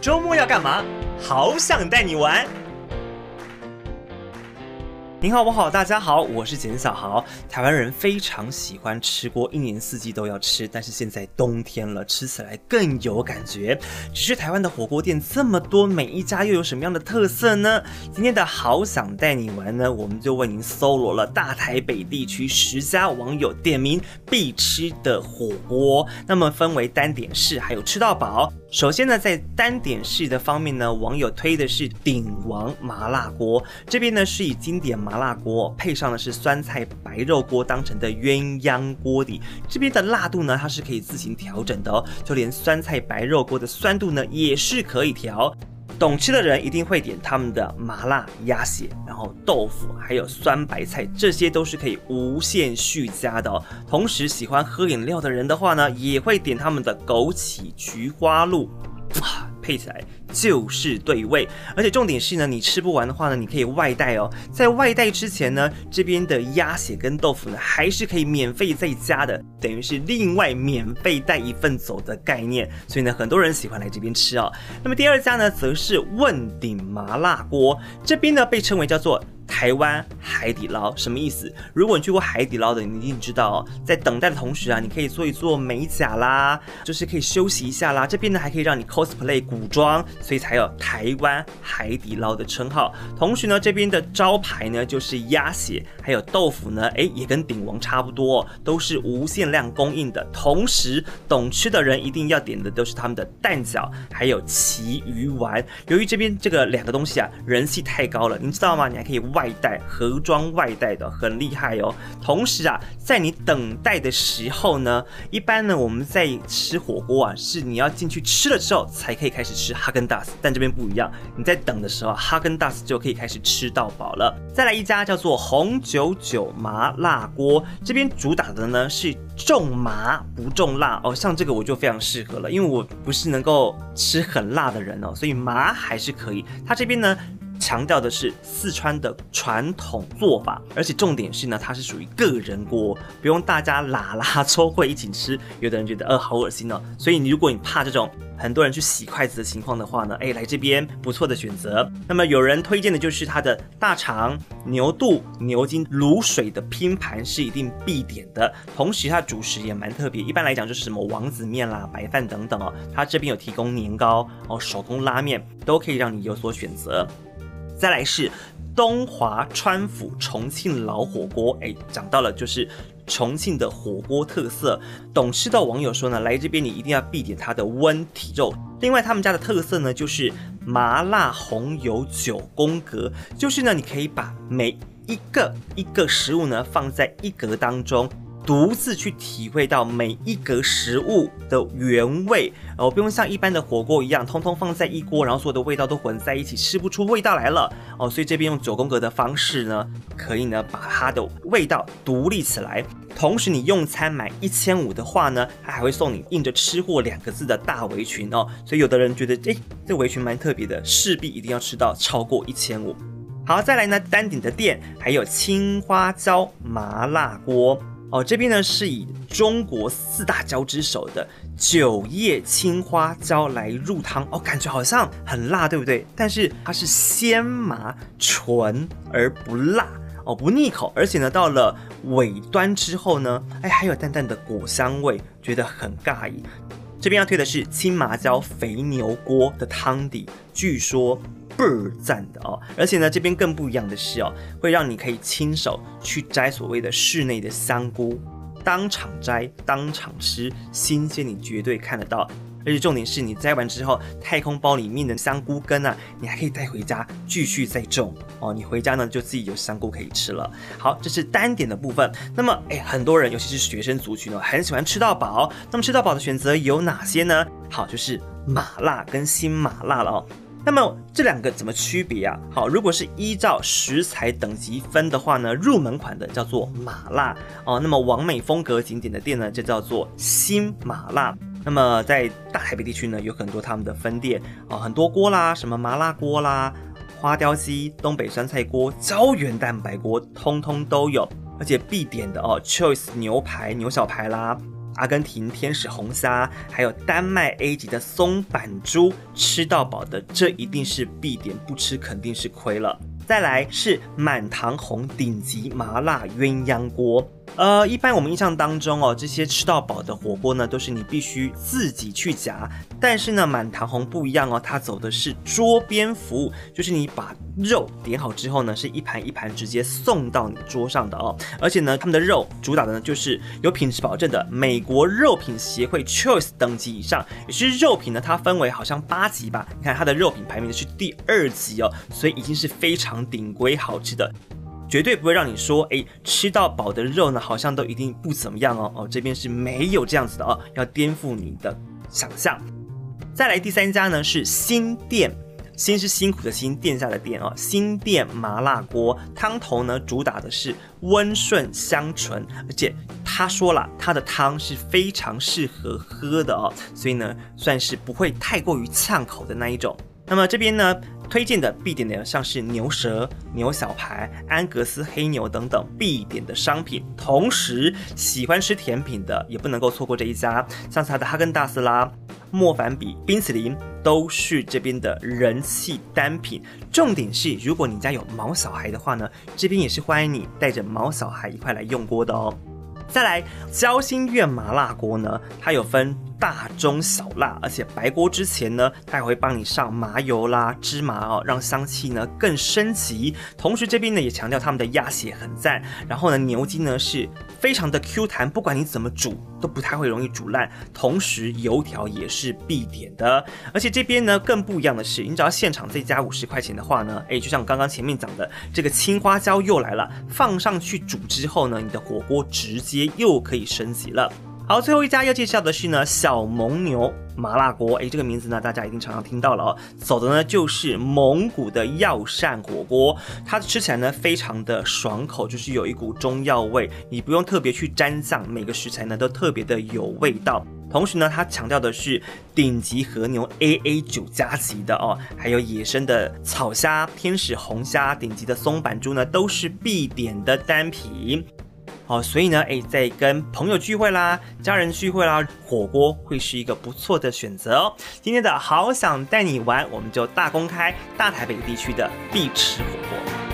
周末要干嘛？好想带你玩。您好，我好，大家好，我是简小豪。台湾人非常喜欢吃锅，一年四季都要吃，但是现在冬天了，吃起来更有感觉。只是台湾的火锅店这么多，每一家又有什么样的特色呢？今天的好想带你玩呢，我们就为您搜罗了大台北地区十家网友点名必吃的火锅，那么分为单点式，还有吃到饱。首先呢，在单点式的方面呢，网友推的是鼎王麻辣锅，这边呢是以经典麻麻辣锅配上的是酸菜白肉锅当成的鸳鸯锅底，这边的辣度呢，它是可以自行调整的哦，就连酸菜白肉锅的酸度呢也是可以调。懂吃的人一定会点他们的麻辣鸭血，然后豆腐，还有酸白菜，这些都是可以无限续加的。同时喜欢喝饮料的人的话呢，也会点他们的枸杞菊花露。哇，配起来就是对味，而且重点是呢，你吃不完的话呢，你可以外带哦。在外带之前呢，这边的鸭血跟豆腐呢，还是可以免费再加的，等于是另外免费带一份走的概念。所以呢，很多人喜欢来这边吃哦。那么第二家呢，则是问鼎麻辣锅，这边呢被称为叫做。台湾海底捞什么意思？如果你去过海底捞的，你一定知道，在等待的同时啊，你可以做一做美甲啦，就是可以休息一下啦。这边呢还可以让你 cosplay 古装，所以才有台湾海底捞的称号。同时呢，这边的招牌呢就是鸭血，还有豆腐呢，哎，也跟鼎王差不多，都是无限量供应的。同时，懂吃的人一定要点的都是他们的蛋饺，还有旗鱼丸。由于这边这个两个东西啊，人气太高了，您知道吗？你还可以外。外带盒装外带的很厉害哦。同时啊，在你等待的时候呢，一般呢我们在吃火锅啊，是你要进去吃了之后才可以开始吃哈根达斯，但这边不一样，你在等的时候，哈根达斯就可以开始吃到饱了。再来一家叫做红九九麻辣锅，这边主打的呢是重麻不重辣哦，像这个我就非常适合了，因为我不是能够吃很辣的人哦，所以麻还是可以。它这边呢。强调的是四川的传统做法，而且重点是呢，它是属于个人锅，不用大家拉拉抽会一起吃。有的人觉得呃好恶心哦，所以你如果你怕这种很多人去洗筷子的情况的话呢，哎，来这边不错的选择。那么有人推荐的就是它的大肠、牛肚、牛筋、卤水的拼盘是一定必点的，同时它主食也蛮特别，一般来讲就是什么王子面啦、白饭等等哦，它这边有提供年糕哦、手工拉面，都可以让你有所选择。再来是东华川府重庆老火锅，哎，讲到了就是重庆的火锅特色。懂吃的网友说呢，来这边你一定要必点它的温体肉。另外，他们家的特色呢，就是麻辣红油九宫格，就是呢，你可以把每一个一个食物呢放在一格当中。独自去体会到每一格食物的原味哦，不用像一般的火锅一样，通通放在一锅，然后所有的味道都混在一起，吃不出味道来了哦。所以这边用九宫格的方式呢，可以呢把它的味道独立起来。同时，你用餐满一千五的话呢，它还会送你印着“吃货”两个字的大围裙哦。所以有的人觉得，诶，这围裙蛮特别的，势必一定要吃到超过一千五。好，再来呢，单顶的店还有青花椒麻辣锅。哦，这边呢是以中国四大椒之首的九叶青花椒来入汤，哦，感觉好像很辣，对不对？但是它是鲜麻纯而不辣，哦，不腻口，而且呢，到了尾端之后呢，哎，还有淡淡的果香味，觉得很尬意。这边要推的是青麻椒肥牛锅的汤底，据说。倍儿赞的哦，而且呢，这边更不一样的是哦，会让你可以亲手去摘所谓的室内的香菇，当场摘，当场吃，新鲜你绝对看得到。而且重点是你摘完之后，太空包里面的香菇根啊，你还可以带回家继续再种哦。你回家呢就自己有香菇可以吃了。好，这是单点的部分。那么，哎，很多人尤其是学生族群呢，很喜欢吃到饱。那么吃到饱的选择有哪些呢？好，就是麻辣跟辛麻辣了哦。那么这两个怎么区别啊？好，如果是依照食材等级分的话呢，入门款的叫做麻辣哦。那么完美风格景点的店呢，就叫做新麻辣。那么在大台北地区呢，有很多他们的分店哦，很多锅啦，什么麻辣锅啦、花雕鸡、东北酸菜锅、胶原蛋白锅，通通都有。而且必点的哦，Choice 牛排、牛小排啦。阿根廷天使红虾，还有丹麦 A 级的松板猪，吃到饱的，这一定是必点，不吃肯定是亏了。再来是满堂红顶级麻辣鸳鸯锅。呃，一般我们印象当中哦，这些吃到饱的火锅呢，都是你必须自己去夹。但是呢，满堂红不一样哦，它走的是桌边服务，就是你把肉点好之后呢，是一盘一盘直接送到你桌上的哦。而且呢，他们的肉主打的呢，就是有品质保证的美国肉品协会 Choice 等级以上。也是肉品呢，它分为好像八级吧？你看它的肉品排名是第二级哦，所以已经是非常顶规好吃的。绝对不会让你说，哎，吃到饱的肉呢，好像都一定不怎么样哦。哦，这边是没有这样子的哦，要颠覆你的想象。再来第三家呢是新店，新是辛苦的辛，店下的店哦。新店麻辣锅汤头呢，主打的是温顺香醇，而且他说了，他的汤是非常适合喝的哦，所以呢，算是不会太过于呛口的那一种。那么这边呢，推荐的必点的像是牛舌、牛小排、安格斯黑牛等等必点的商品。同时，喜欢吃甜品的也不能够错过这一家，像是它的哈根达斯啦、莫凡比冰淇淋都是这边的人气单品。重点是，如果你家有毛小孩的话呢，这边也是欢迎你带着毛小孩一块来用锅的哦。再来，交心苑麻辣锅呢，它有分大、中、小辣，而且白锅之前呢，它还会帮你上麻油啦、芝麻哦，让香气呢更升级。同时这边呢也强调他们的鸭血很赞，然后呢牛筋呢是非常的 Q 弹，不管你怎么煮都不太会容易煮烂。同时油条也是必点的，而且这边呢更不一样的是，你只要现场再加五十块钱的话呢，哎，就像刚刚前面讲的，这个青花椒又来了，放上去煮之后呢，你的火锅直接。又可以升级了。好，最后一家要介绍的是呢，小蒙牛麻辣锅。哎，这个名字呢，大家一定常常听到了哦。走的呢就是蒙古的药膳火锅，它吃起来呢非常的爽口，就是有一股中药味，你不用特别去沾酱，每个食材呢都特别的有味道。同时呢，它强调的是顶级和牛 AA 九加级的哦，还有野生的草虾、天使红虾、顶级的松阪猪呢，都是必点的单品。哦，所以呢，诶，在跟朋友聚会啦、家人聚会啦，火锅会是一个不错的选择哦。今天的好想带你玩，我们就大公开大台北地区的必吃火锅。